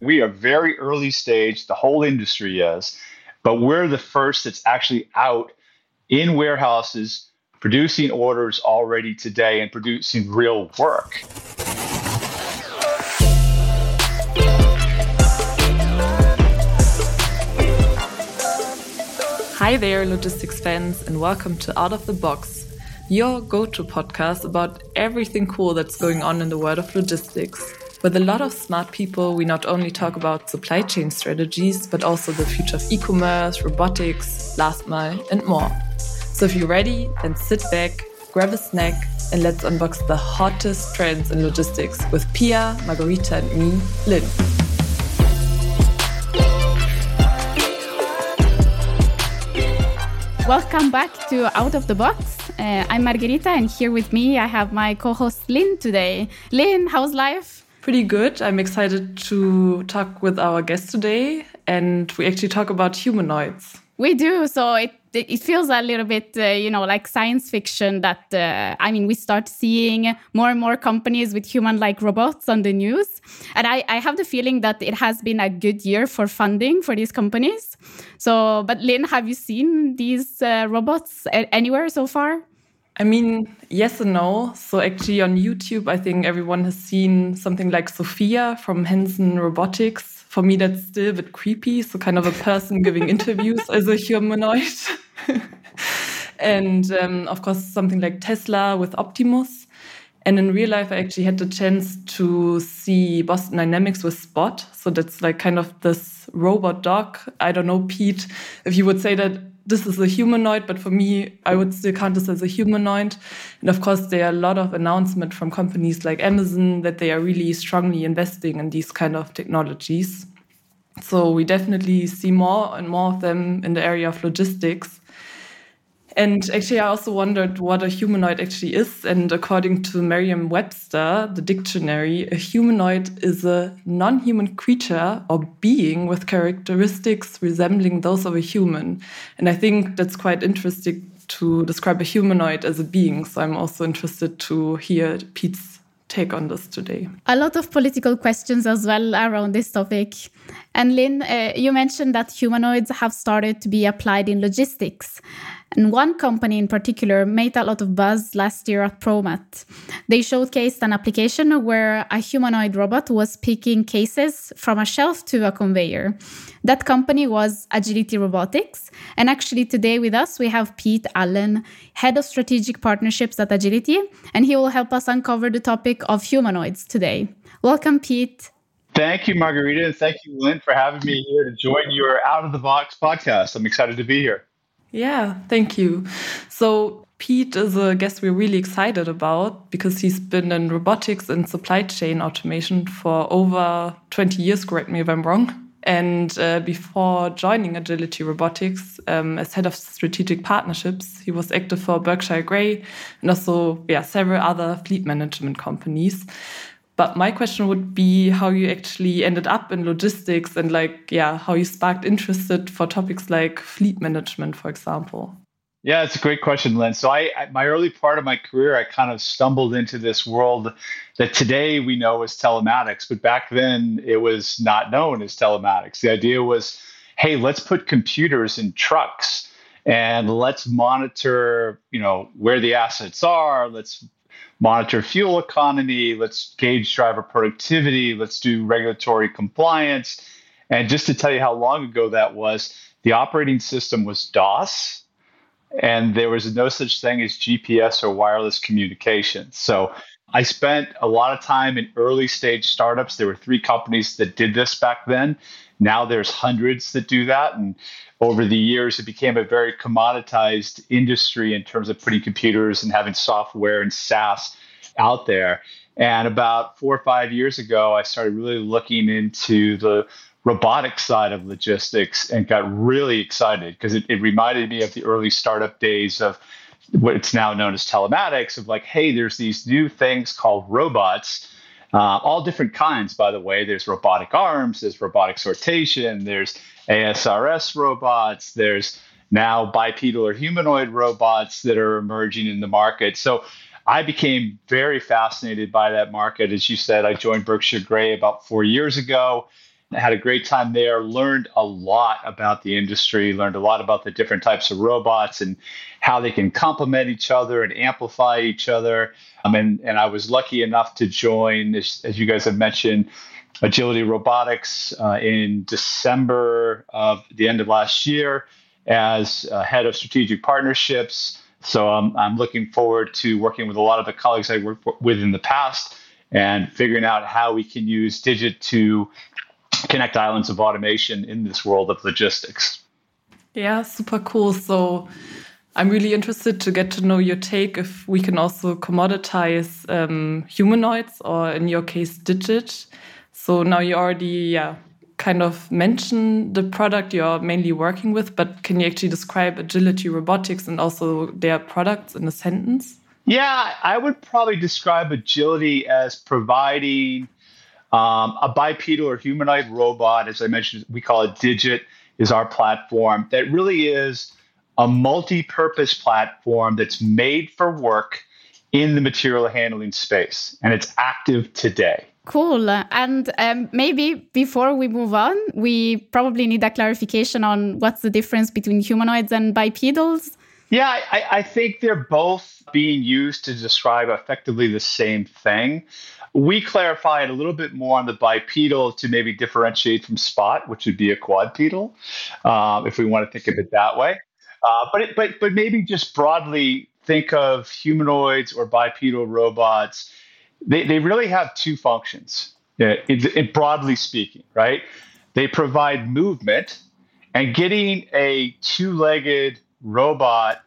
We are very early stage, the whole industry is, but we're the first that's actually out in warehouses producing orders already today and producing real work. Hi there, logistics fans, and welcome to Out of the Box, your go to podcast about everything cool that's going on in the world of logistics. With a lot of smart people, we not only talk about supply chain strategies, but also the future of e commerce, robotics, last mile, and more. So if you're ready, then sit back, grab a snack, and let's unbox the hottest trends in logistics with Pia, Margherita, and me, Lynn. Welcome back to Out of the Box. Uh, I'm Margherita, and here with me I have my co host Lynn today. Lynn, how's life? Pretty good. I'm excited to talk with our guest today, and we actually talk about humanoids. We do. So it it feels a little bit, uh, you know, like science fiction that, uh, I mean, we start seeing more and more companies with human like robots on the news. And I, I have the feeling that it has been a good year for funding for these companies. So, but Lynn, have you seen these uh, robots anywhere so far? I mean, yes and no. So actually on YouTube, I think everyone has seen something like Sophia from Hanson Robotics. For me, that's still a bit creepy. So kind of a person giving interviews as a humanoid. and um, of course, something like Tesla with Optimus. And in real life, I actually had the chance to see Boston Dynamics with Spot. So that's like kind of this robot dog. I don't know, Pete, if you would say that this is a humanoid, but for me, I would still count this as a humanoid. And of course, there are a lot of announcements from companies like Amazon that they are really strongly investing in these kind of technologies. So we definitely see more and more of them in the area of logistics. And actually, I also wondered what a humanoid actually is. And according to Merriam Webster, the dictionary, a humanoid is a non human creature or being with characteristics resembling those of a human. And I think that's quite interesting to describe a humanoid as a being. So I'm also interested to hear Pete's take on this today. A lot of political questions as well around this topic. And Lynn, uh, you mentioned that humanoids have started to be applied in logistics. And one company in particular made a lot of buzz last year at ProMat. They showcased an application where a humanoid robot was picking cases from a shelf to a conveyor. That company was Agility Robotics. And actually, today with us, we have Pete Allen, Head of Strategic Partnerships at Agility, and he will help us uncover the topic of humanoids today. Welcome, Pete. Thank you, Margherita, and thank you, Lynn, for having me here to join your Out of the Box podcast. I'm excited to be here. Yeah, thank you. So, Pete is a guest we're really excited about because he's been in robotics and supply chain automation for over 20 years, correct me if I'm wrong. And uh, before joining Agility Robotics um, as head of strategic partnerships, he was active for Berkshire Grey and also yeah, several other fleet management companies. But my question would be how you actually ended up in logistics and like, yeah, how you sparked interested for topics like fleet management, for example. Yeah, it's a great question, Lynn. So I, I, my early part of my career, I kind of stumbled into this world that today we know as telematics, but back then it was not known as telematics. The idea was, hey, let's put computers in trucks and let's monitor, you know, where the assets are. Let's monitor fuel economy, let's gauge driver productivity, let's do regulatory compliance. And just to tell you how long ago that was, the operating system was DOS, and there was no such thing as GPS or wireless communication. So I spent a lot of time in early stage startups. There were three companies that did this back then. Now there's hundreds that do that. And over the years, it became a very commoditized industry in terms of putting computers and having software and SaaS out there. And about four or five years ago, I started really looking into the robotic side of logistics and got really excited because it, it reminded me of the early startup days of what's now known as telematics of like, hey, there's these new things called robots. Uh, all different kinds, by the way. There's robotic arms, there's robotic sortation, there's ASRS robots, there's now bipedal or humanoid robots that are emerging in the market. So I became very fascinated by that market. As you said, I joined Berkshire Grey about four years ago. Had a great time there, learned a lot about the industry, learned a lot about the different types of robots and how they can complement each other and amplify each other. Um, and, and I was lucky enough to join, as, as you guys have mentioned, Agility Robotics uh, in December of the end of last year as uh, head of strategic partnerships. So um, I'm looking forward to working with a lot of the colleagues I worked with in the past and figuring out how we can use Digit to connect islands of automation in this world of logistics. Yeah, super cool. So I'm really interested to get to know your take if we can also commoditize um, humanoids or in your case, Digit. So now you already yeah, kind of mentioned the product you're mainly working with, but can you actually describe Agility Robotics and also their products in a sentence? Yeah, I would probably describe Agility as providing um, a bipedal or humanoid robot. As I mentioned, we call it Digit, is our platform that really is a multi purpose platform that's made for work in the material handling space, and it's active today. Cool. And um, maybe before we move on, we probably need a clarification on what's the difference between humanoids and bipedals. Yeah, I, I, think they're both being used to describe effectively the same thing. We clarify it a little bit more on the bipedal to maybe differentiate from spot, which would be a quadpedal, um, if we want to think of it that way. Uh, but it, but but maybe just broadly think of humanoids or bipedal robots they, they really have two functions, uh, in, broadly speaking, right? They provide movement, and getting a two legged robot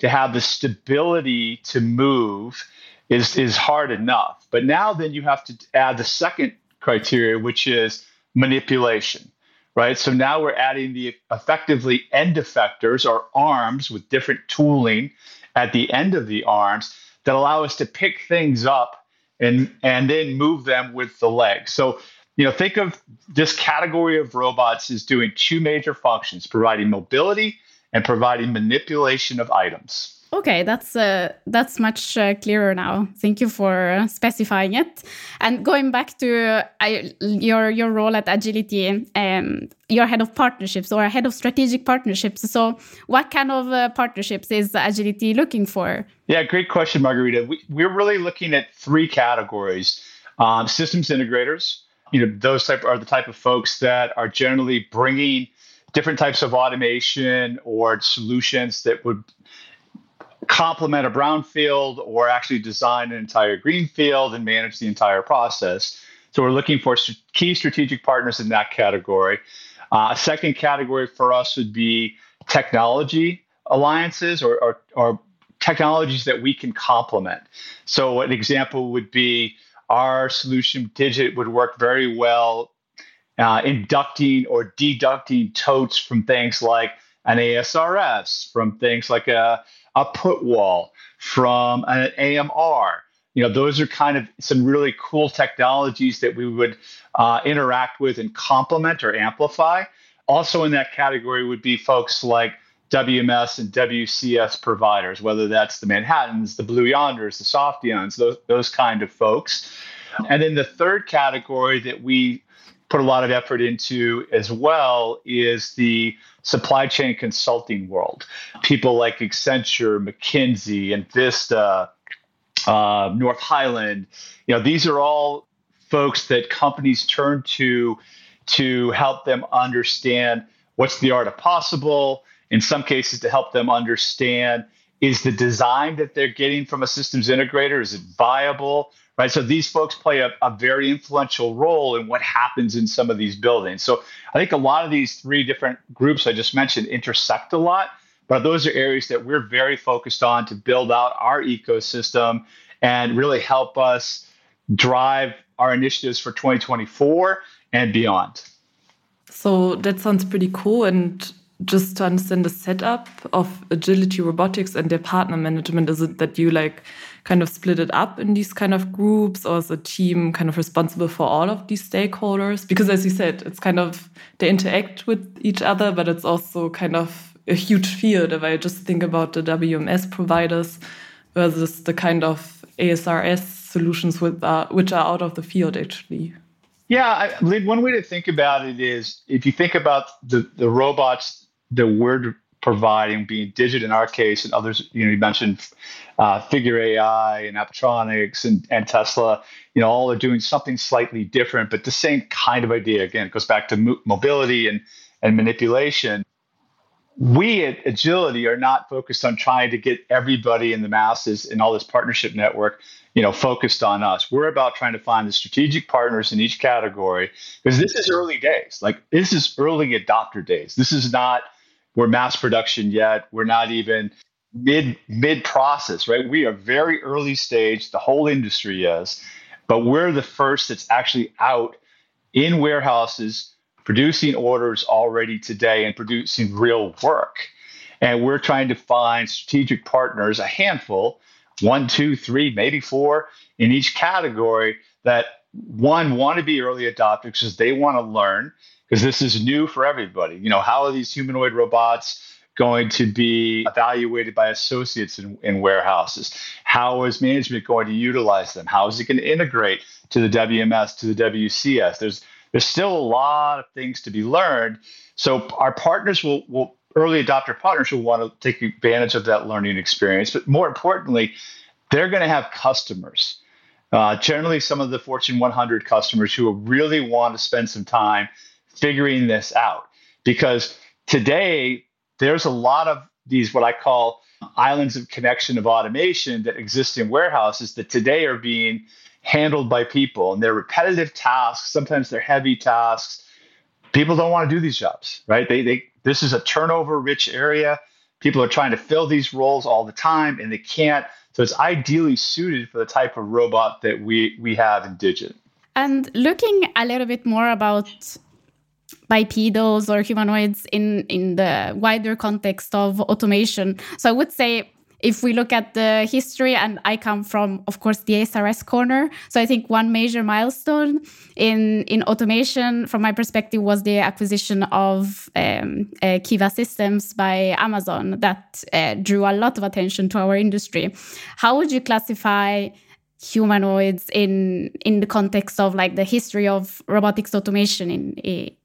to have the stability to move is, is hard enough. But now then you have to add the second criteria, which is manipulation, right? So now we're adding the effectively end effectors or arms with different tooling at the end of the arms that allow us to pick things up and and then move them with the legs. So you know, think of this category of robots as doing two major functions: providing mobility and providing manipulation of items. Okay, that's uh, that's much uh, clearer now. Thank you for uh, specifying it. And going back to uh, your your role at Agility, um, you're head of partnerships or head of strategic partnerships. So, what kind of uh, partnerships is Agility looking for? Yeah, great question, Margherita. We, we're really looking at three categories: um, systems integrators. You know, those type are the type of folks that are generally bringing different types of automation or solutions that would complement a brownfield or actually design an entire greenfield and manage the entire process. So we're looking for key strategic partners in that category. Uh, a second category for us would be technology alliances or, or, or technologies that we can complement. So an example would be our solution Digit would work very well uh, inducting or deducting totes from things like an ASRS, from things like a a put wall, from an AMR. You know, those are kind of some really cool technologies that we would uh, interact with and complement or amplify. Also, in that category would be folks like WMS and WCS providers, whether that's the Manhattans, the Blue Yonders, the Softeons, those, those kind of folks. And then the third category that we put a lot of effort into as well is the supply chain consulting world. People like Accenture, McKinsey, and Vista, uh, North Highland. You know, these are all folks that companies turn to to help them understand what's the art of possible. In some cases, to help them understand is the design that they're getting from a systems integrator is it viable right? So these folks play a, a, very influential role in what happens in some of these buildings. So I think a lot of these three different groups I just mentioned intersect a lot, but those are areas that we're very focused on to build out our ecosystem and really help us drive our initiatives for 2024 and beyond. So that sounds pretty cool. And just to understand the setup of agility robotics and their partner management, is it that you like kind of split it up in these kind of groups or is a team kind of responsible for all of these stakeholders? Because as you said it's kind of they interact with each other but it's also kind of a huge field if i just think about the wms providers versus the kind of asrs solutions with, uh, which are out of the field actually. Yeah, I, one way to think about it is if you think about the, the robots that we're providing, being Digit in our case, and others, you know, you mentioned uh, Figure AI and Apptronik and, and Tesla, you know, all are doing something slightly different, but the same kind of idea. Again, it goes back to mo- mobility and, and manipulation. We at Agility are not focused on trying to get everybody in the masses in all this partnership network you know, focused on us. We're about trying to find the strategic partners in each category because this is early days. Like this is early adopter days. This is not we're mass production yet. We're not even mid mid process, right? We are very early stage. The whole industry is, but we're the first that's actually out in warehouses producing orders already today and producing real work. And we're trying to find strategic partners, a handful one, two, three, maybe four in each category that one want to be early adopters because they want to learn because this is new for everybody. You know, how are these humanoid robots going to be evaluated by associates in, in warehouses? How is management going to utilize them? How is it going to integrate to the WMS, to the WCS? There's there's still a lot of things to be learned. So our partners will will early adopter partners will want to take advantage of that learning experience. But more importantly, they're going to have customers. Uh, generally, some of the Fortune 100 customers who really want to spend some time figuring this out. Because today, there's a lot of these, what I call islands of connection of automation that exist in warehouses that today are being handled by people. And they're repetitive tasks, sometimes they're heavy tasks. People don't want to do these jobs, right? They, they, this is a turnover rich area. People are trying to fill these roles all the time and they can't. So it's ideally suited for the type of robot that we, we have in Digit. And looking a little bit more about bipedals or humanoids in, in the wider context of automation. So I would say if we look at the history, and I come from, of course, the SRS corner. So I think one major milestone in, in automation, from my perspective, was the acquisition of um, uh, Kiva Systems by Amazon that uh, drew a lot of attention to our industry. How would you classify humanoids in in the context of like the history of robotics automation in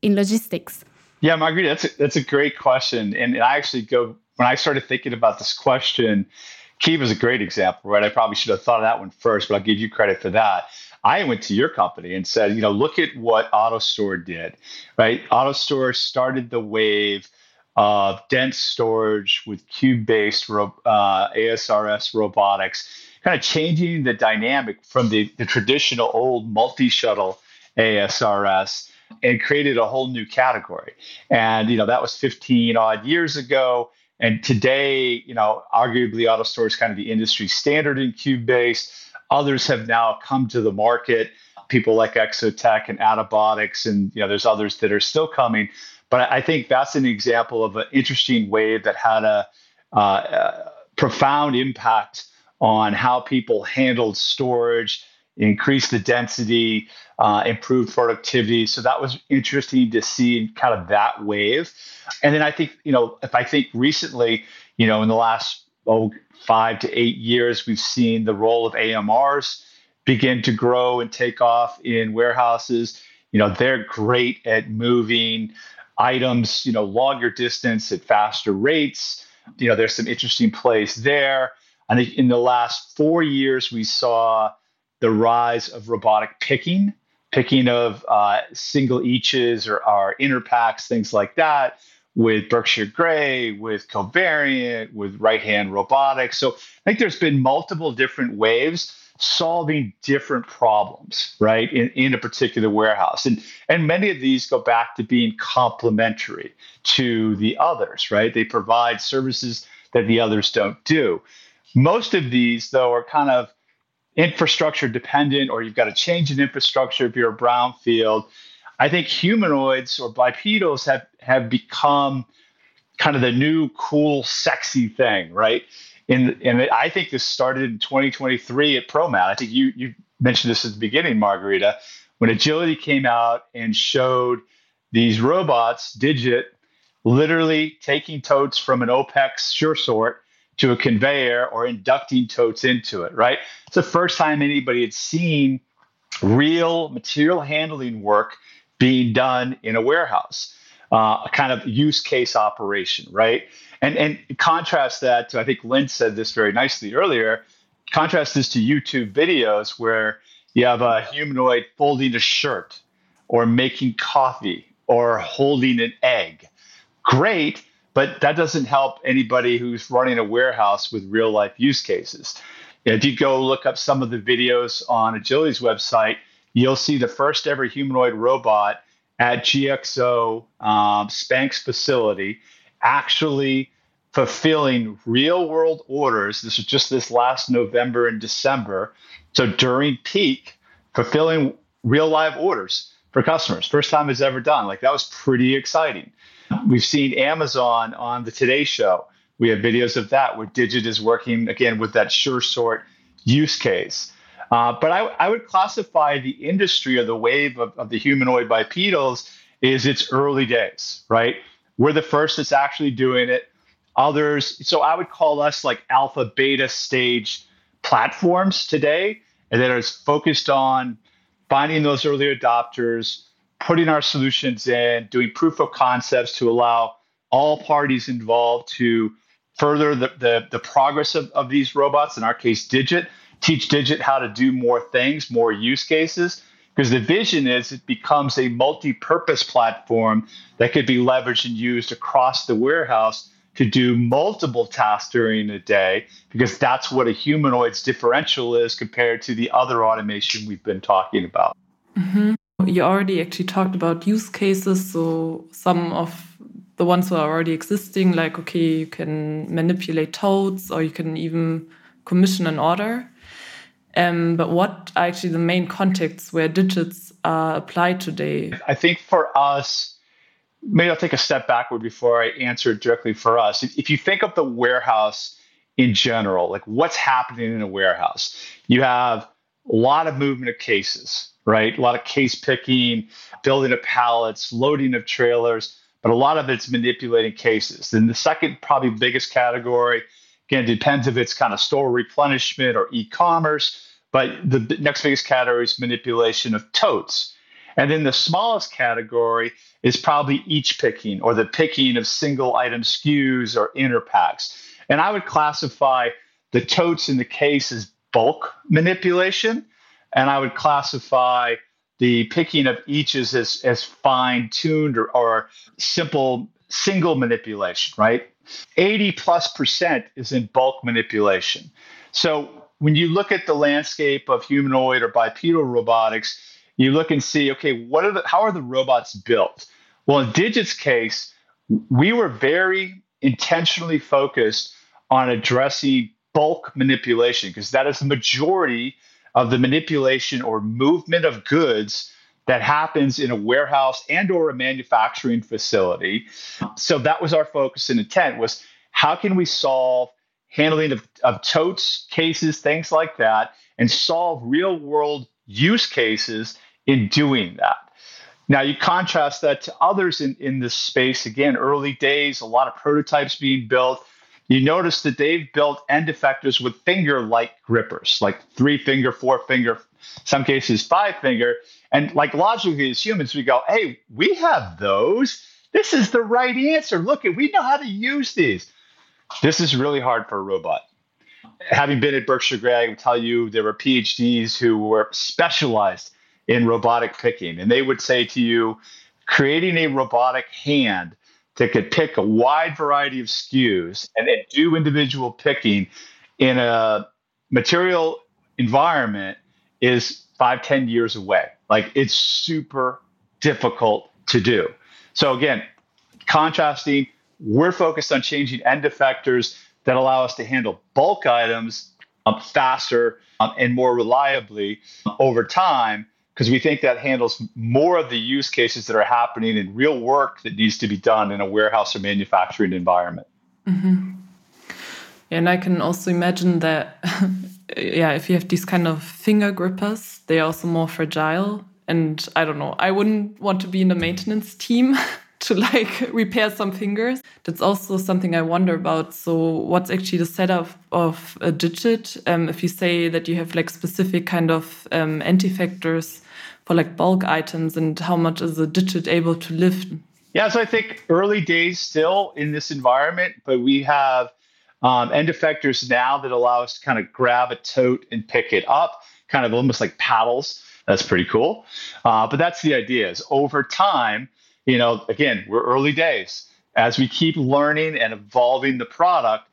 in logistics? Yeah, Margaret, that's a, that's a great question, and I actually go when I started thinking about this question, Kiva is a great example, right? I probably should have thought of that one first, but I'll give you credit for that. I went to your company and said, you know, look at what AutoStore did, right? AutoStore started the wave of dense storage with cube-based uh, ASRS robotics, kind of changing the dynamic from the, the traditional old multi-shuttle ASRS and created a whole new category. And you know that was 15 odd years ago. And today, you know, arguably AutoStore is kind of the industry standard in cube based. Others have now come to the market, people like Exotec and Attabotics, and you know, there's others that are still coming. But I think that's an example of an interesting wave that had a, uh, a profound impact on how people handled storage, increased the density, uh, improved productivity. So that was interesting to see kind of that wave. And then I think, you know, if I think recently, you know, in the last oh, five to eight years, we've seen the role of AMRs begin to grow and take off in warehouses. You know, they're great at moving items, you know, longer distance at faster rates. You know, there's some interesting plays there. I think in the last four years, we saw the rise of robotic picking picking of uh, single eaches or, or inner packs, things like that, with Berkshire Grey, with Covariant, with RightHand Robotics. So I think there's been multiple different waves solving different problems, right, in, in a particular warehouse. And, and many of these go back to being complementary to the others, right? They provide services that the others don't do. Most of these, though, are kind of infrastructure dependent or you've got to change an infrastructure if you're a brownfield. I think humanoids or bipedals have have become kind of the new cool, sexy thing, right? And and I think this started in 2023 at ProMat. I think you you mentioned this at the beginning, Margherita, when Agility came out and showed these robots, Digit, literally taking totes from an OPEX sure sort to a conveyor or inducting totes into it, right? It's the first time anybody had seen real material handling work being done in a warehouse, uh, a kind of use case operation, right? And and contrast that to I think Lynn said this very nicely earlier. Contrast this to YouTube videos where you have a humanoid folding a shirt or making coffee or holding an egg. Great, but that doesn't help anybody who's running a warehouse with real life use cases. If you go look up some of the videos on Agility's website, you'll see the first ever humanoid robot at GXO um, Spanx facility actually fulfilling real world orders. This was just this last November and December. So during peak, fulfilling real live orders for customers. First time it's ever done. Like that was pretty exciting. We've seen Amazon on the Today Show. We have videos of that where Digit is working again with that sure sort use case. Uh, but I, I, would classify the industry or the wave of, of the humanoid bipedals is its early days, right? We're the first that's actually doing it. Others, so I would call us like alpha beta stage platforms today, and that is focused on finding those early adopters, putting our solutions in, doing proof of concepts to allow all parties involved to further the, the, the progress of, of these robots, in our case, Digit, teach Digit how to do more things, more use cases. Because the vision is it becomes a multi purpose platform that could be leveraged and used across the warehouse to do multiple tasks during a day, because that's what a humanoid's differential is compared to the other automation we've been talking about. Mm-hmm. You already actually talked about use cases. So some of the ones who are already existing, like, okay, you can manipulate totes or you can even commission an order. Um, but what are actually the main contexts where digits are applied today? I think for us, maybe I'll take a step backward before I answer directly for us. If you think of the warehouse in general, like what's happening in a warehouse, you have a lot of movement of cases, right? A lot of case picking, building of pallets, loading of trailers, but a lot of it's manipulating cases. Then the second, probably biggest category Again, depends if it's kind of store replenishment or e-commerce, but the next biggest category is manipulation of totes. And then the smallest category is probably each picking or the picking of single item SKUs or inner packs. And I would classify the totes in the case as bulk manipulation. And I would classify the picking of each as, as, as fine tuned or, or simple single manipulation, right? 80 plus percent is in bulk manipulation. So when you look at the landscape of humanoid or bipedal robotics, you look and see, okay, what are the how are the robots built? Well, in Digit's case, we were very intentionally focused on addressing bulk manipulation because that is the majority of the manipulation or movement of goods that happens in a warehouse and or a manufacturing facility. So that was our focus and intent was how can we solve handling of, of totes, cases, things like that, and solve real world use cases in doing that. Now you contrast that to others in, in this space, again, early days, a lot of prototypes being built. You notice that they've built end effectors with finger-like grippers, like three finger, four finger, some cases five finger, and like logically, as humans, we go, hey, we have those. This is the right answer. Look, at we know how to use these. This is really hard for a robot. Having been at Berkshire Grey, I can tell you there were PhDs who were specialized in robotic picking, and they would say to you, creating a robotic hand that could pick a wide variety of SKUs and then do individual picking in a material environment is five, ten years away. Like it's super difficult to do. So again, contrasting, we're focused on changing end effectors that allow us to handle bulk items um, faster um, and more reliably over time because we think that handles more of the use cases that are happening in real work that needs to be done in a warehouse or manufacturing environment. Mm-hmm. And I can also imagine that yeah, if you have these kind of finger grippers, they're also more fragile. And I don't know, I wouldn't want to be in the maintenance team to like repair some fingers. That's also something I wonder about. So, what's actually the setup of a digit? Um, if you say that you have like specific kind of um, end effectors for like bulk items, and how much is a digit able to lift? Yeah, so I think early days still in this environment, but we have um, end effectors now that allow us to kind of grab a tote and pick it up, kind of almost like paddles. That's pretty cool. Uh, but that's the idea is over time, you know, again, we're early days. As we keep learning and evolving the product,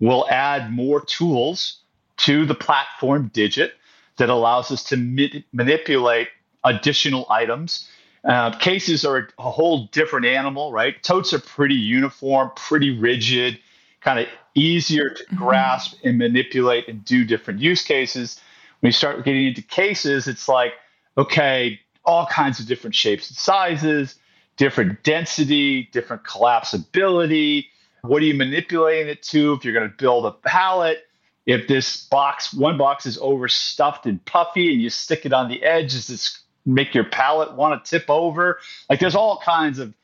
we'll add more tools to the platform digit that allows us to ma- manipulate additional items. Uh, cases are a whole different animal, right? Totes are pretty uniform, pretty rigid, kind of easier to mm-hmm. grasp and manipulate and do different use cases. When you start getting into cases, it's like, okay, all kinds of different shapes and sizes, different density, different collapsibility. What are you manipulating it to? If you're going to build a pallet, if this box, one box is overstuffed and puffy and you stick it on the edge, is this make your pallet want to tip over? Like there's all kinds of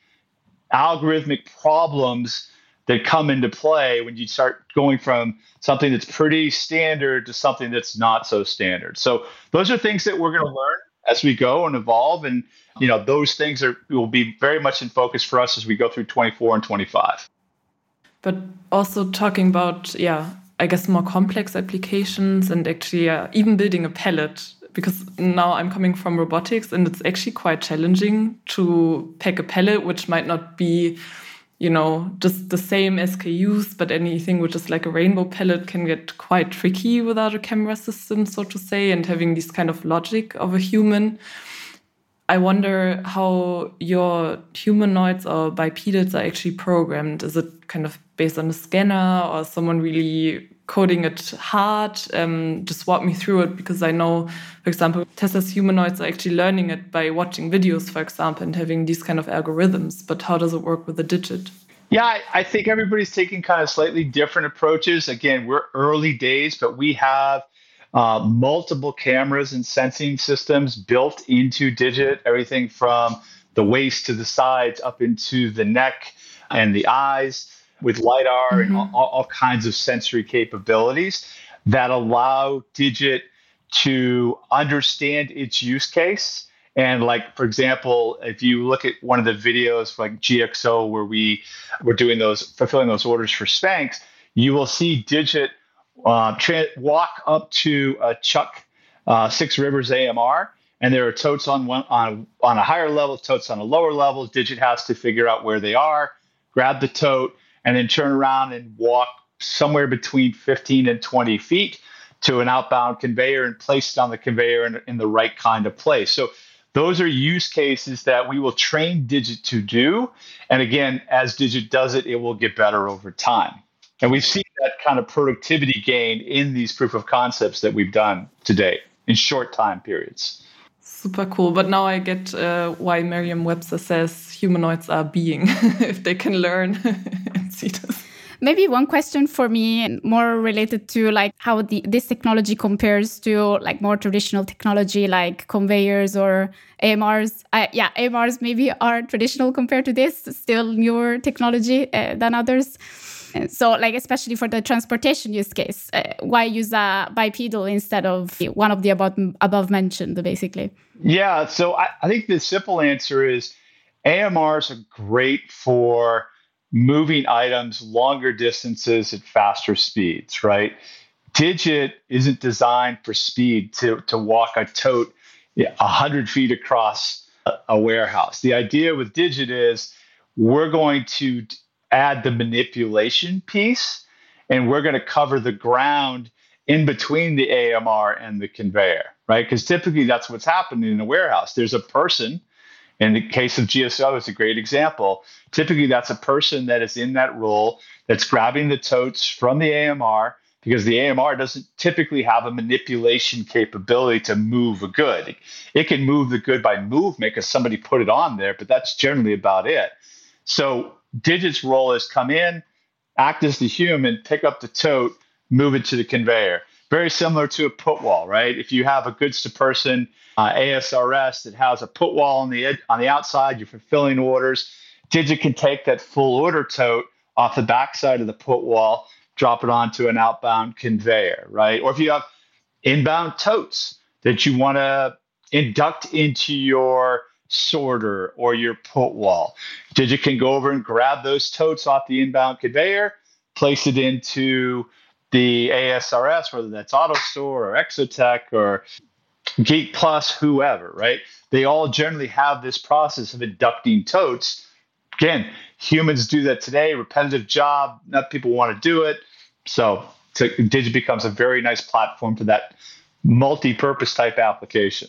algorithmic problems that come into play when you start going from something that's pretty standard to something that's not so standard. So those are things that we're going to learn as we go and evolve and you know those things are will be very much in focus for us as we go through 24 and 25 but also talking about yeah i guess more complex applications and actually uh, even building a pallet because now i'm coming from robotics and it's actually quite challenging to pack a pallet which might not be you know, just the same SKUs, but anything which is like a rainbow pallet can get quite tricky without a camera system, so to say, and having this kind of logic of a human. I wonder how your humanoids or bipedals are actually programmed. Is it kind of based on a scanner or someone really coding it hard? Um, just walk me through it because I know, for example, Tesla's humanoids are actually learning it by watching videos, for example, and having these kind of algorithms. But how does it work with a digit? Yeah, I, think everybody's taking kind of slightly different approaches. Again, we're early days, but we have uh, multiple cameras and sensing systems built into Digit, everything from the waist to the sides up into the neck and the eyes with LiDAR mm-hmm. and all, all kinds of sensory capabilities that allow Digit to understand its use case. And like, for example, if you look at one of the videos like GXO where we were doing those, fulfilling those orders for Spanx, you will see Digit uh, tra- walk up to a Chuck uh, Six Rivers AMR, and there are totes on one on on a higher level, totes on a lower level. Digit has to figure out where they are, grab the tote, and then turn around and walk somewhere between 15 and 20 feet to an outbound conveyor and place it on the conveyor in, in the right kind of place. So those are use cases that we will train Digit to do. And again, as Digit does it, it will get better over time. And we've seen that kind of productivity gain in these proof of concepts that we've done today in short time periods. Super cool. But now I get uh, why Merriam Webster says humanoids are being, if they can learn see this. Maybe one question for me, more related to like how the, this technology compares to like more traditional technology like conveyors or AMRs. Uh, yeah, AMRs maybe are traditional compared to this, still newer technology uh, than others. So, like, especially for the transportation use case, uh, why use a bipedal instead of one of the above, above mentioned, basically? Yeah, so I, I think the simple answer is AMRs are great for moving items longer distances at faster speeds, right? Digit isn't designed for speed to, to walk a tote 100 feet across a, a warehouse. The idea with Digit is we're going to add the manipulation piece, and we're going to cover the ground in between the AMR and the conveyor, right? Because typically that's what's happening in a warehouse. There's a person. In the case of GXO, it's a great example. Typically, that's a person that is in that role that's grabbing the totes from the AMR because the AMR doesn't typically have a manipulation capability to move a good. It can move the good by movement because somebody put it on there, but that's generally about it. So Digit's role is come in, act as the human, pick up the tote, move it to the conveyor. Very similar to a put wall, right? If you have a goods to person uh, ASRS that has a put wall on the ed- on the outside, you're fulfilling orders. Digit can take that full order tote off the backside of the put wall, drop it onto an outbound conveyor, right? Or if you have inbound totes that you want to induct into your sorter or your put wall, Digit can go over and grab those totes off the inbound conveyor, place it into the ASRS, whether that's AutoStore or Exotec or Geek Plus, whoever, right? They all generally have this process of inducting totes. Again, humans do that today, repetitive job, not people want to do it. So, so Digit becomes a very nice platform for that multi-purpose type application.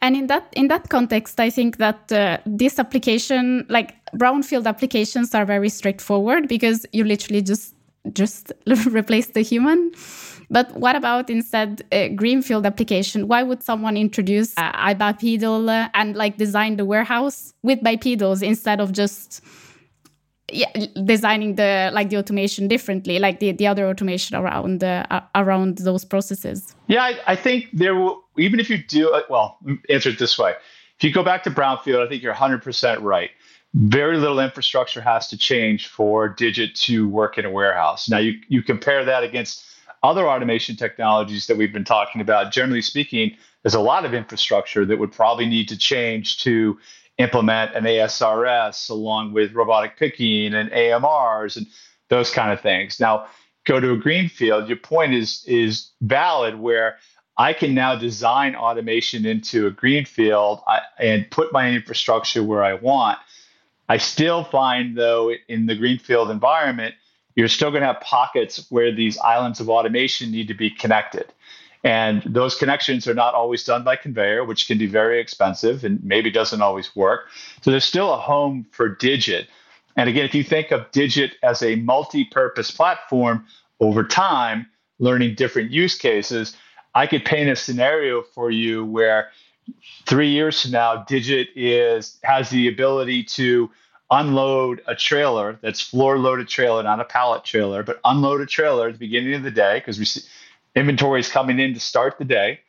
And in that in that context, I think that uh, this application, like brownfield applications, are very straightforward because you literally just just replace the human. But what about instead a greenfield application? Why would someone introduce uh, iBipedal uh, and like design the warehouse with bipedals instead of just yeah, designing the like the automation differently, like the, the other automation around uh, around those processes? Yeah, I, I think there will even if you do. Well, answer it this way: if you go back to brownfield, I think you're 100 percent right very little infrastructure has to change for Digit to work in a warehouse. Now, you, you compare that against other automation technologies that we've been talking about. Generally speaking, there's a lot of infrastructure that would probably need to change to implement an ASRS along with robotic picking and AMRs and those kind of things. Now, go to a greenfield. Your point is is valid where I can now design automation into a greenfield and put my infrastructure where I want. I still find, though, in the greenfield environment, you're still going to have pockets where these islands of automation need to be connected. And those connections are not always done by conveyor, which can be very expensive and maybe doesn't always work. So there's still a home for Digit. And again, if you think of Digit as a multi purpose platform over time, learning different use cases, I could paint a scenario for you where three years from now, Digit is has the ability to unload a trailer that's floor loaded trailer, not a pallet trailer, but unload a trailer at the beginning of the day because we see inventory is coming in to start the day.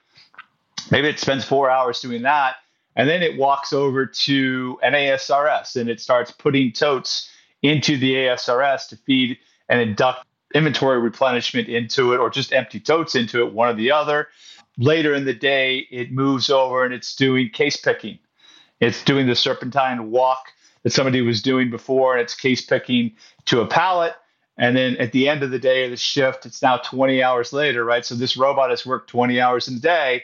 Maybe it spends four hours doing that. And then it walks over to an ASRS and it starts putting totes into the ASRS to feed and induct inventory replenishment into it or just empty totes into it, one or the other. Later in the day, it moves over and it's doing case picking. It's doing the serpentine walk that somebody was doing before, and it's case picking to a pallet. And then at the end of the day of the shift, it's now 20 hours later, right? So this robot has worked 20 hours in a day,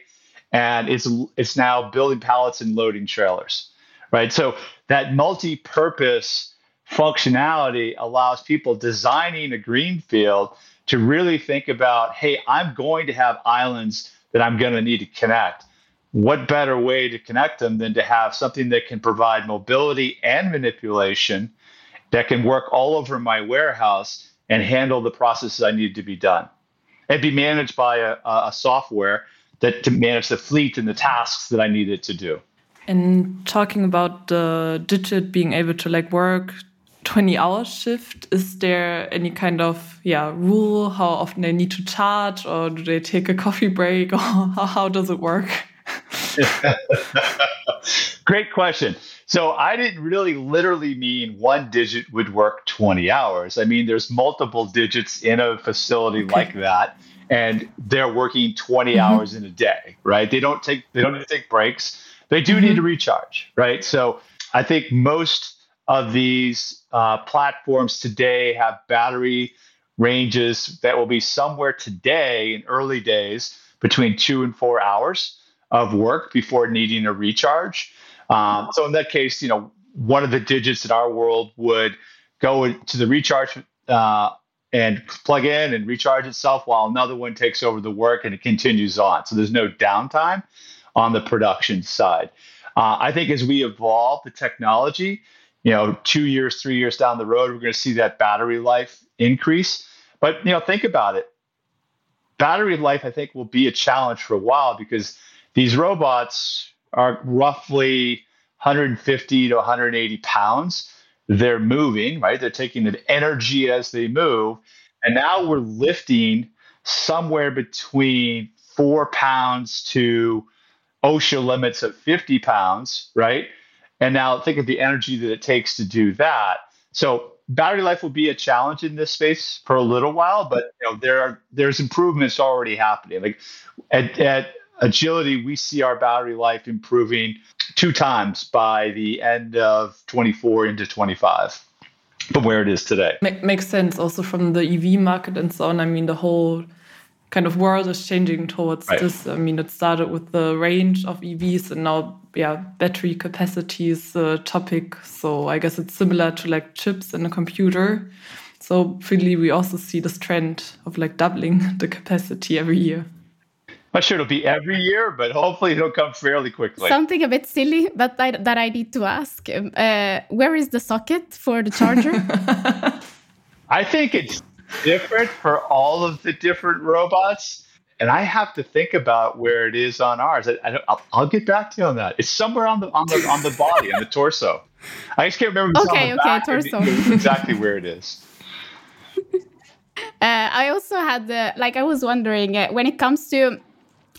and it's it's now building pallets and loading trailers, right? So that multi-purpose functionality allows people designing a green field to really think about, hey, I'm going to have islands that I'm going to need to connect what better way to connect them than to have something that can provide mobility and manipulation that can work all over my warehouse and handle the processes I need to be done and be managed by a, a software that to manage the fleet and the tasks that I needed to do. And talking about the digit being able to like work 20 hour shift, is there any kind of yeah rule how often they need to charge or do they take a coffee break or how does it work? Great question. So I didn't really literally mean one digit would work 20 hours. I mean, there's multiple digits in a facility okay. like that, and they're working 20 mm-hmm. hours in a day, right? They don't take they don't need to take breaks. They do mm-hmm. need to recharge, right? So I think most of these uh, platforms today have battery ranges that will be somewhere today in early days between two and four hours of work before needing a recharge. Um, so in that case, you know, one of the digits in our world would go to the recharge uh, and plug in and recharge itself while another one takes over the work and it continues on. So there's no downtime on the production side. Uh, I think as we evolve the technology, you know, two years, three years down the road, we're going to see that battery life increase. But you know, think about it. Battery life, I think, will be a challenge for a while because these robots are roughly 150 to 180 pounds. They're moving, right? They're taking the energy as they move. And now we're lifting somewhere between four pounds to OSHA limits of 50 pounds, right? And now think of the energy that it takes to do that. So battery life will be a challenge in this space for a little while, but you know there are there's improvements already happening. Like at, at Agility, we see our battery life improving two times by the end of 24 into 25 from where it is today. makes sense also from the EV market and so on. I mean, the whole kind of world is changing towards right. this. I mean, it started with the range of EVs, and now, yeah, battery capacity is a uh, topic. So I guess it's similar to like chips in a computer. So really, we also see this trend of like doubling the capacity every year. I'm not sure it'll be every year, but hopefully it'll come fairly quickly. Something a bit silly, but I, that I need to ask: uh, Where is the socket for the charger? I think it's different for all of the different robots. And I have to think about where it is on ours. I, will get back to you on that. It's somewhere on the on the on the body, on the torso. I just can't remember. Okay, okay, torso. exactly where it is. Uh, I also had the like. I was wondering uh, when it comes to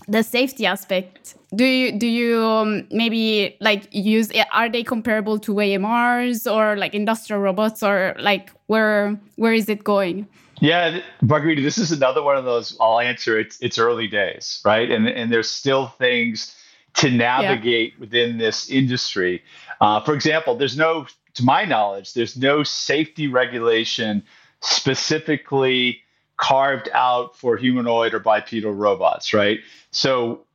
the safety aspect. Do you do you um, maybe like use? Are they comparable to AMRs or like industrial robots, or like where where is it going? Yeah, Margherita, this is another one of those. I'll answer. It's it's early days, right? And and there's still things to navigate yeah. within this industry. Uh, for example, there's no, to my knowledge, there's no safety regulation specifically carved out for humanoid or bipedal robots, right? So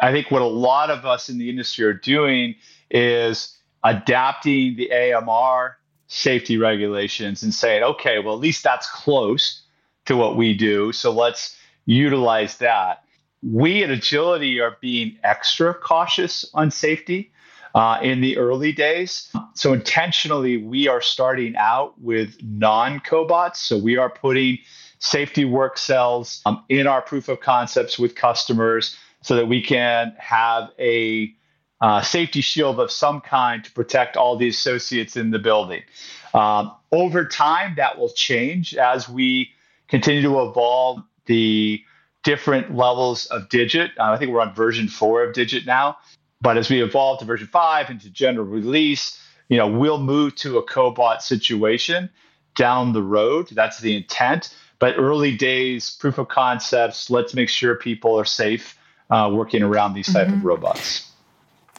I think what a lot of us in the industry are doing is adapting the AMR safety regulations and saying, okay, well, at least that's close to what we do. So let's utilize that. We at Agility are being extra cautious on safety uh, in the early days. So intentionally, we are starting out with non cobots. So we are putting safety work cells um, in our proof of concepts with customers so that we can have a uh, safety shield of some kind to protect all the associates in the building. Um, over time, that will change as we continue to evolve the different levels of digit. Uh, I think we're on version four of digit now, but as we evolve to version five into general release, you know, we'll move to a cobot situation down the road. That's the intent. But early days, proof of concepts. Let's make sure people are safe uh, working around these type mm-hmm. of robots.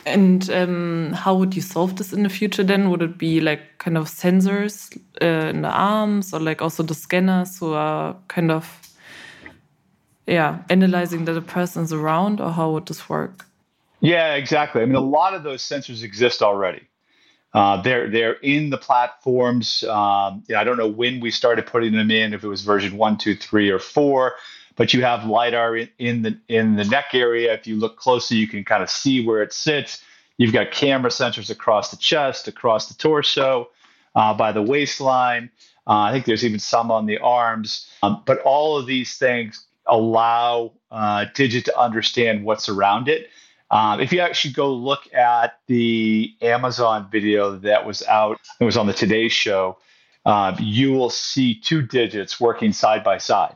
And um, how would you solve this in the future then? Would it be like kind of sensors uh, in the arms or like also the scanners who are kind of, yeah, analyzing that a person is around or how would this work? Yeah, exactly. I mean, a lot of those sensors exist already. Uh, they're they're in the platforms. Um, I don't know when we started putting them in, if it was version one, two, three, or four but you have lidar in, in the in the neck area. If you look closely, you can kind of see where it sits. You've got camera sensors across the chest, across the torso, uh, by the waistline. Uh, I think there's even some on the arms. Um, but all of these things allow uh, Digit to understand what's around it. Um, if you actually go look at the Amazon video that was out, it was on the Today Show, uh, you will see two digits working side by side.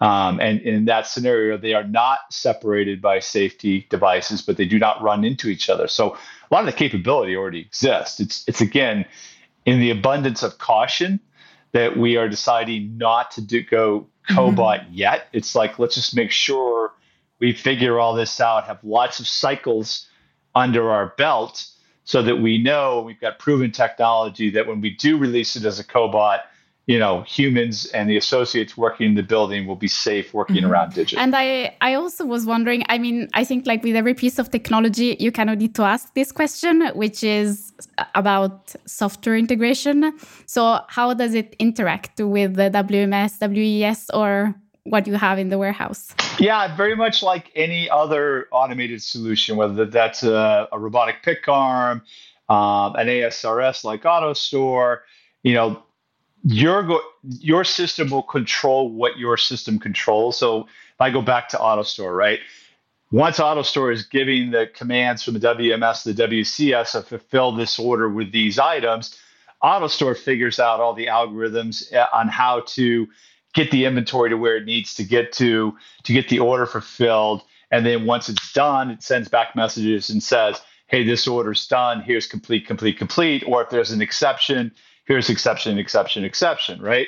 Um, and in that scenario, they are not separated by safety devices, but they do not run into each other. So a lot of the capability already exists. It's it's again in the abundance of caution that we are deciding not to do, go cobot mm-hmm. yet. It's like let's just make sure we figure all this out, have lots of cycles under our belt, so that we know we've got proven technology that when we do release it as a cobot you know humans and the associates working in the building will be safe working mm-hmm. around digital. and i i also was wondering i mean i think like with every piece of technology you kind of need to ask this question which is about software integration so how does it interact with the wms WES or what you have in the warehouse yeah very much like any other automated solution whether that's a, a robotic pick arm um, an asrs like autostore you know your go- your system will control what your system controls. So if I go back to AutoStore, right? Once AutoStore is giving the commands from the WMS to the WCS to fulfill this order with these items, AutoStore figures out all the algorithms uh, on how to get the inventory to where it needs to get to to get the order fulfilled. And then once it's done, it sends back messages and says, hey, this order's done, here's complete, complete, complete. Or if there's an exception, here's exception, exception, exception, right?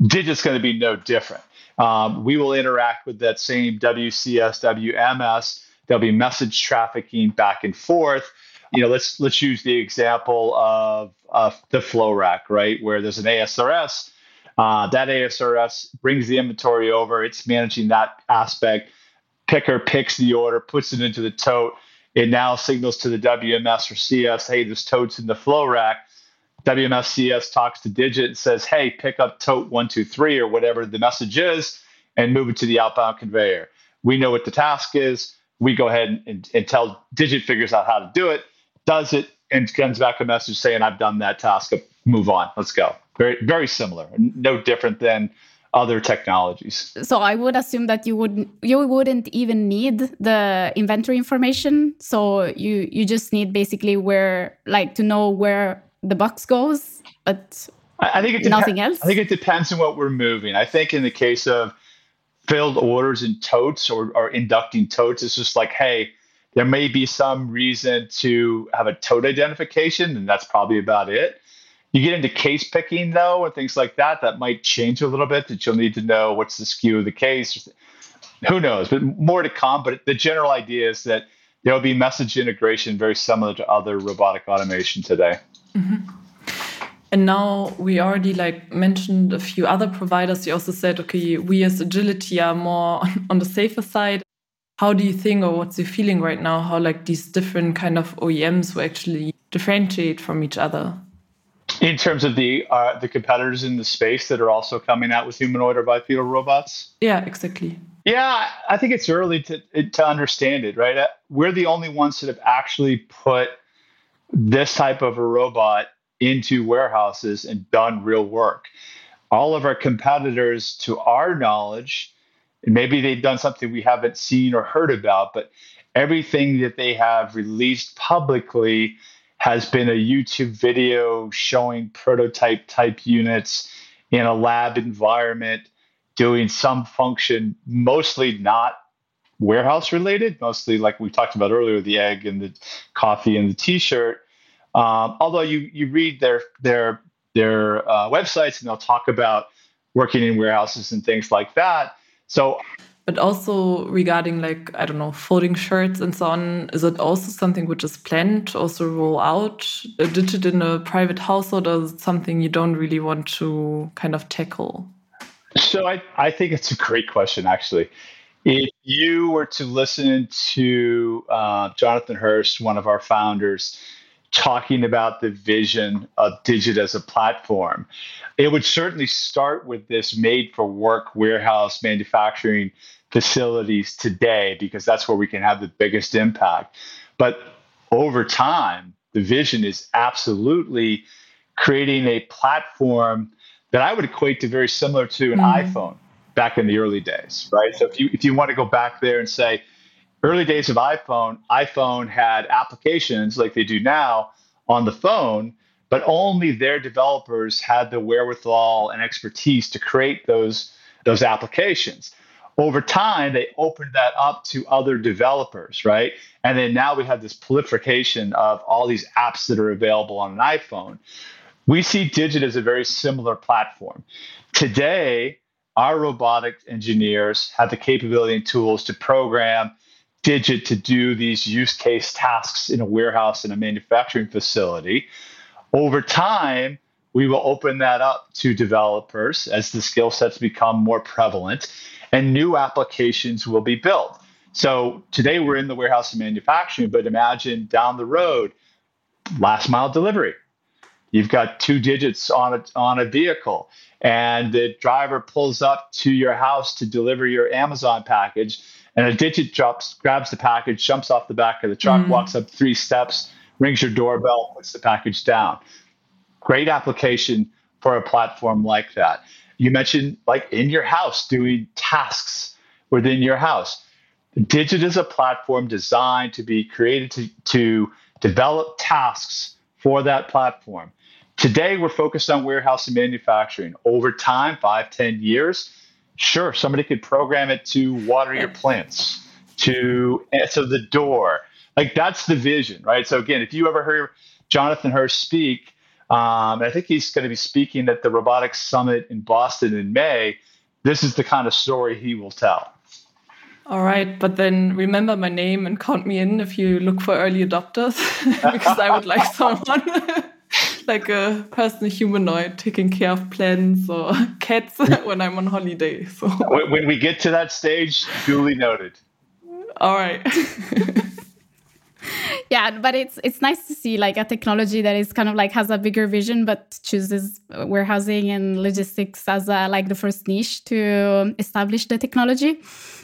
Digit's going to be no different. Um, we will interact with that same WCS, WMS. There'll be message trafficking back and forth. You know, let's let's use the example of, of the flow rack, right, where there's an ASRS. Uh, that ASRS brings the inventory over. It's managing that aspect. Picker picks the order, puts it into the tote. It now signals to the WMS or CS, hey, this tote's in the flow rack. WMS CS talks to Digit and says, hey, pick up tote 123 or whatever the message is and move it to the outbound conveyor. We know what the task is. We go ahead and, and tell Digit figures out how to do it, does it, and comes back a message saying, I've done that task. Move on. Let's go. Very, very similar. No different than other technologies. So I would assume that you would you wouldn't even need the inventory information. So you you just need basically where like to know where the box goes, but I think it nothing else. I think it depends on what we're moving. I think in the case of filled orders and totes or, or inducting totes, it's just like, hey, there may be some reason to have a tote identification, and that's probably about it. You get into case picking though, and things like that, that might change a little bit. That you'll need to know what's the SKU of the case. Who knows? But more to come. But the general idea is that there will be message integration very similar to other robotic automation today. Mm-hmm. And now we already like mentioned a few other providers. You also said, okay, we as agility are more on the safer side. How do you think, or what's your feeling right now? How like these different kind of OEMs will actually differentiate from each other? In terms of the uh, the competitors in the space that are also coming out with humanoid or bipedal robots. Yeah, exactly. Yeah, I think it's early to to understand it. Right, we're the only ones that have actually put this type of a robot into warehouses and done real work. All of our competitors, to our knowledge, and maybe they've done something we haven't seen or heard about, but everything that they have released publicly has been a YouTube video showing prototype type units in a lab environment doing some function, mostly not warehouse related, mostly like we talked about earlier, the egg and the coffee and the t-shirt. Um, although you you read their their their uh, websites and they'll talk about working in warehouses and things like that. So but also regarding like i don't know folding shirts and so on is it also something which is planned to also roll out a digit in a private household or is it something you don't really want to kind of tackle? So i, I think it's a great question actually. If you were to listen to uh, jonathan hurst one of our founders talking about the vision of digit as a platform it would certainly start with this made for work warehouse manufacturing facilities today because that's where we can have the biggest impact. But over time, the vision is absolutely creating a platform that I would equate to very similar to an mm-hmm. iPhone back in the early days, right? So if you if you want to go back there and say early days of iPhone, iPhone had applications like they do now on the phone, but only their developers had the wherewithal and expertise to create those those applications. Over time they opened that up to other developers right? And then now we have this proliferation of all these apps that are available on an iphone. We see digit as a very similar platform. Today our robotic engineers have the capability and tools to program digit to do these use case tasks in a warehouse in a manufacturing facility over time we will open that up to developers as the skill sets become more prevalent and new applications will be built. So today we're in the warehouse of manufacturing, but imagine down the road, last mile delivery. You've got two digits on a, on a vehicle, and the driver pulls up to your house to deliver your Amazon package, and a digit drops, grabs the package, jumps off the back of the truck, mm walks up three steps, rings your doorbell, puts the package down. Great application for a platform like that. You mentioned like in your house doing tasks within your house. Digit is a platform designed to be created to, to develop tasks for that platform. Today, we're focused on warehouse and manufacturing. Over time, five, ten years, sure, somebody could program it to water your plants, to answer the door, like that's the vision, right? So again, if you ever hear Jonathan Hurst speak, um, I think he's going to be speaking at the Robotics Summit in Boston in May. This is the kind of story he will tell. All right, but then remember my name and count me in if you look for early adopters, because I would like someone like a person humanoid taking care of plants or cats when I'm on holiday. So when we get to that stage, duly noted. All right. yeah but it's it's nice to see like a technology that is kind of like has a bigger vision but chooses warehousing and logistics as a, like the first niche to establish the technology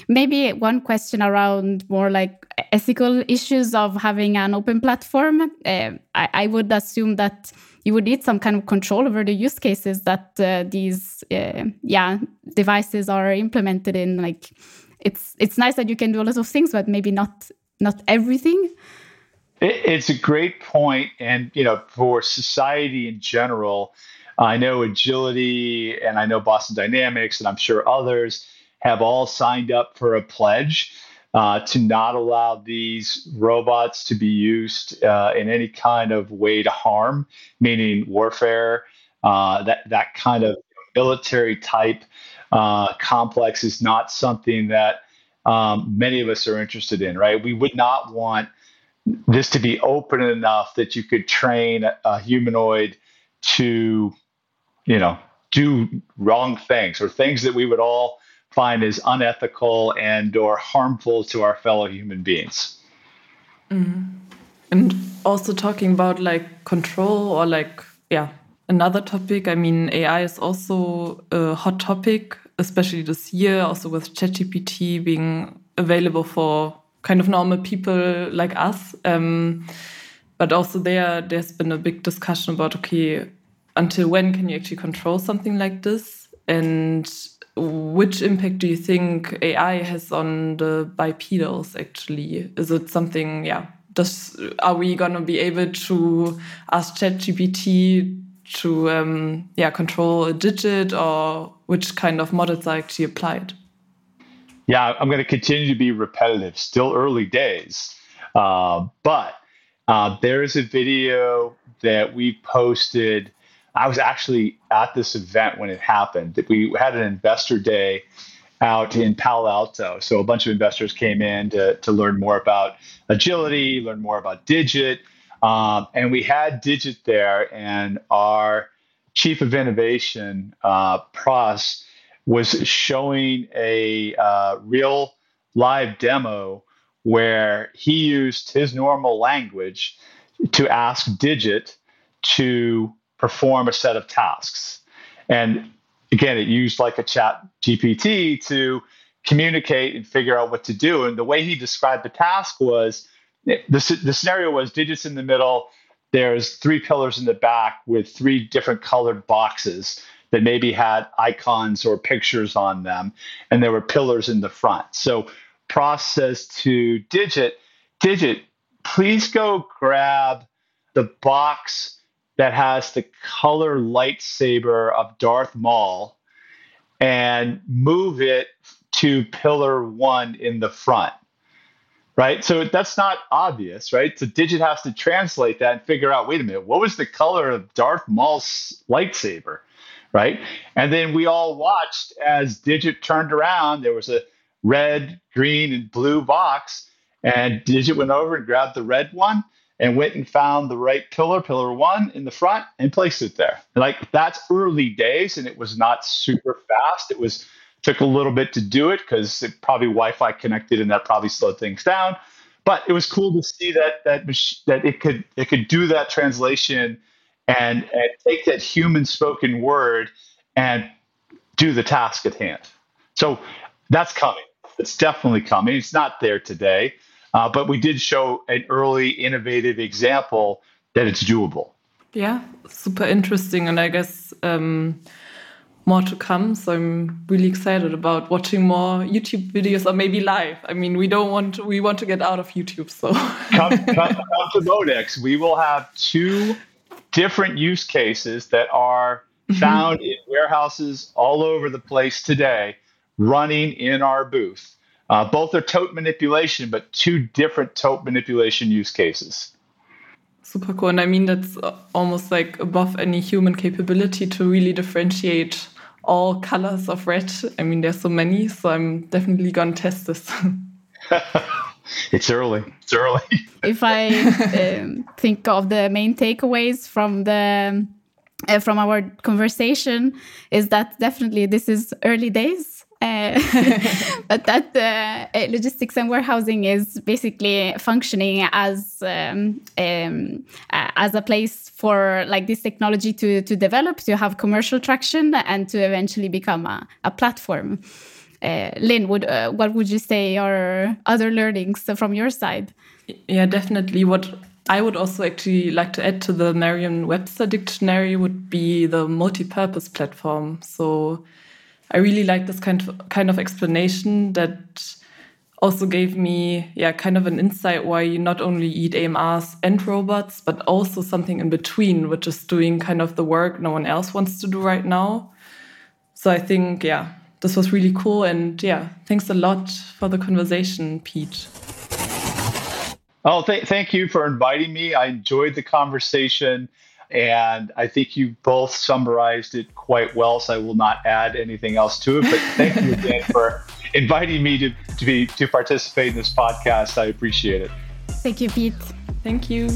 maybe one question around more like ethical issues of having an open platform uh, I, I, would assume that you would need some kind of control over the use cases that uh, these uh, yeah devices are implemented in. Like it's it's nice that you can do a lot of things but maybe not not everything. It's a great point, and you know, for society in general, I know agility, and I know Boston Dynamics, and I'm sure others have all signed up for a pledge uh, to not allow these robots to be used uh, in any kind of way to harm, meaning warfare. Uh, that that kind of military type uh, complex is not something that um, many of us are interested in. Right? We would not want this to be open enough that you could train a humanoid to, you know, do wrong things or things that we would all find as unethical and or harmful to our fellow human beings. Mm. And also talking about like control or like yeah another topic. I mean, AI is also a hot topic, especially this year, also with ChatGPT being available for kind of normal people like us. Um, but also there, there's been a big discussion about okay, until when can you actually control something like this, and which impact do you think AI has on the bipedals? Actually, is it something? Yeah, does are we gonna be able to ask ChatGPT to um, yeah control a digit, or which kind of models are actually applied? Yeah, I'm going to continue to be repetitive. Still early days, uh, but uh, there is a video that we posted. I was actually at this event when it happened. We had an investor day out in Palo Alto. So a bunch of investors came in to, to learn more about agility, learn more about Digit. Um, and we had Digit there, and our chief of innovation, uh, was showing a uh, real live demo where he used his normal language to ask Digit to perform a set of tasks. And again, it used like a chat GPT to communicate and figure out what to do. And the way he described the task was the, the scenario was digits in the middle, there's three pillars in the back with three different colored boxes that maybe had icons or pictures on them, and there were pillars in the front. So says to Digit, Digit, please go grab the box that has the color lightsaber of Darth Maul and move it to pillar one in the front. Right. So that's not obvious, right? So Digit has to translate that and figure out wait a minute, what was the color of Darth Maul's lightsaber? right? And then we all watched as Digit turned around. There was a red, green, and blue box, and Digit went over and grabbed the red one and went and found the right pillar, pillar one in the front, and placed it there. Like that's early days, and it was not super fast. It was took a little bit to do it because it probably Wi-Fi connected, and that probably slowed things down. But it was cool to see that that that it could it could do that translation and, and take that human spoken word and do the task at hand. So that's coming. It's definitely coming. It's not there today, uh, but we did show an early innovative example that it's doable. Yeah, super interesting. And I guess um, more to come. So I'm really excited about watching more YouTube videos or maybe live. I mean, we don't want to, we want to get out of YouTube. So come, come, come to Modex. We will have two different use cases that are mm-hmm. found in warehouses all over the place today running in our booth. Uh, both are tote manipulation, but two different tote manipulation use cases. Super cool. And I mean, that's almost like above any human capability to really differentiate all colors of red. I mean, there's so many, so I'm definitely going to test this. it's early. It's early. if I um, think of the main takeaways from the uh, from our conversation, is that definitely this is early days but that uh, uh, logistics and warehousing is basically functioning as um, um, as a place for like this technology to to develop, to have commercial traction, and to eventually become a, a platform. Uh, Lynn, would uh, what would you say are other learnings from your side? Yeah, definitely. What I would also actually like to add to the Merriam-Webster dictionary would be the multi-purpose platform. So I really like this kind of kind of explanation that also gave me yeah kind of an insight why you not only eat AMRs and robots, but also something in between, which is doing kind of the work no one else wants to do right now. So I think yeah, this was really cool and yeah, thanks a lot for the conversation, Pete. Oh, th thank you for inviting me. I enjoyed the conversation. And I think you both summarized it quite well, so I will not add anything else to it. But thank you again for inviting me to, to be to participate in this podcast. I appreciate it. Thank you, Pete. Thank you.